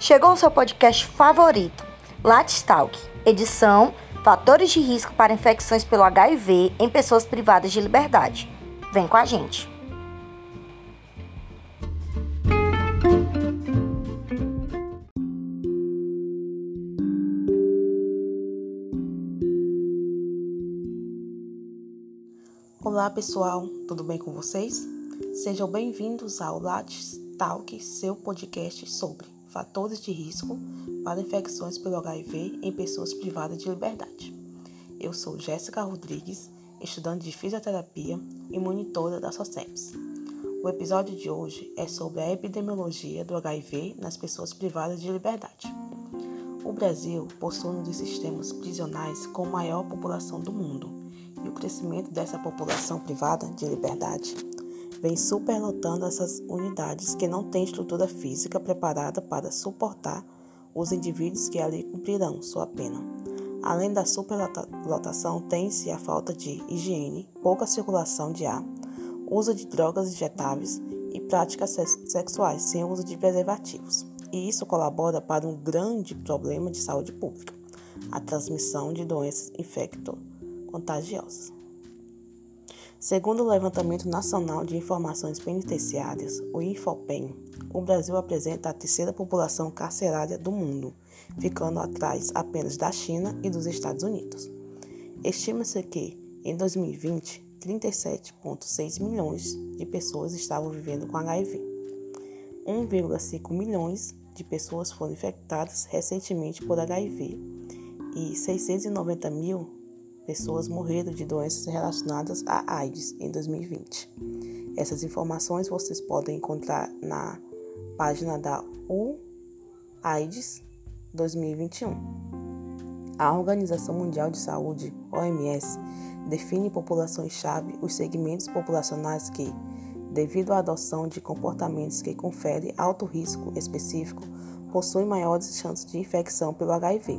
Chegou o seu podcast favorito, Latstalk, edição Fatores de risco para infecções pelo HIV em pessoas privadas de liberdade. Vem com a gente. Olá pessoal, tudo bem com vocês? Sejam bem-vindos ao Lattes Talk, seu podcast sobre fatores de risco para infecções pelo HIV em pessoas privadas de liberdade. Eu sou Jéssica Rodrigues, estudante de fisioterapia e monitora da SOCEPS. O episódio de hoje é sobre a epidemiologia do HIV nas pessoas privadas de liberdade. O Brasil possui um dos sistemas prisionais com maior população do mundo e o crescimento dessa população privada de liberdade vem superlotando essas unidades que não têm estrutura física preparada para suportar os indivíduos que ali cumprirão sua pena. Além da superlotação, tem-se a falta de higiene, pouca circulação de ar, uso de drogas injetáveis e práticas sexuais sem uso de preservativos. E isso colabora para um grande problema de saúde pública, a transmissão de doenças infecto-contagiosas. Segundo o Levantamento Nacional de Informações Penitenciárias, o INFOPEN, o Brasil apresenta a terceira população carcerária do mundo, ficando atrás apenas da China e dos Estados Unidos. Estima-se que, em 2020, 37,6 milhões de pessoas estavam vivendo com HIV. 1,5 milhões de pessoas foram infectadas recentemente por HIV e 690 mil pessoas morreram de doenças relacionadas à AIDS em 2020. Essas informações vocês podem encontrar na página da UAIDS 2021. A Organização Mundial de Saúde, OMS, define populações-chave os segmentos populacionais que, devido à adoção de comportamentos que conferem alto risco específico, possuem maiores chances de infecção pelo HIV.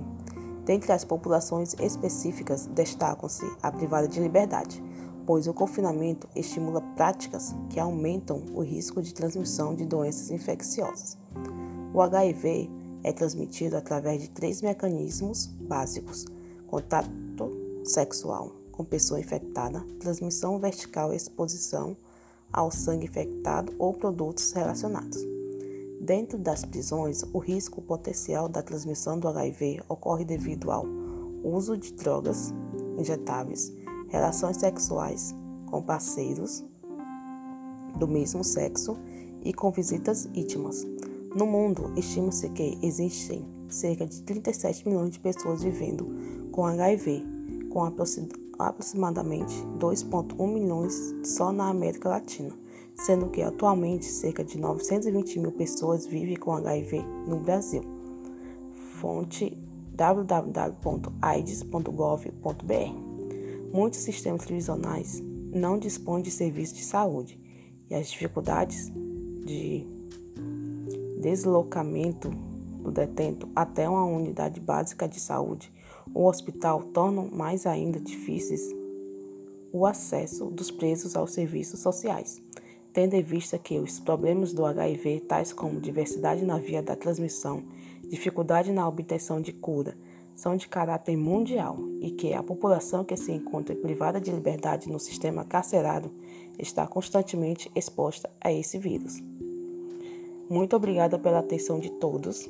Dentre as populações específicas, destacam-se a privada de liberdade, pois o confinamento estimula práticas que aumentam o risco de transmissão de doenças infecciosas. O HIV é transmitido através de três mecanismos básicos: contato sexual com pessoa infectada, transmissão vertical e exposição ao sangue infectado ou produtos relacionados. Dentro das prisões, o risco potencial da transmissão do HIV ocorre devido ao uso de drogas injetáveis, relações sexuais com parceiros do mesmo sexo e com visitas íntimas. No mundo, estima-se que existem cerca de 37 milhões de pessoas vivendo com HIV, com 2,1 milhões só na América Latina sendo que atualmente cerca de 920 mil pessoas vivem com HIV no Brasil. Fonte www.aids.gov.br. Muitos sistemas prisionais não dispõem de serviços de saúde e as dificuldades de deslocamento do detento até uma unidade básica de saúde ou hospital tornam mais ainda difíceis o acesso dos presos aos serviços sociais tendo em vista que os problemas do HIV, tais como diversidade na via da transmissão, dificuldade na obtenção de cura, são de caráter mundial e que a população que se encontra privada de liberdade no sistema carcerário está constantemente exposta a esse vírus. Muito obrigada pela atenção de todos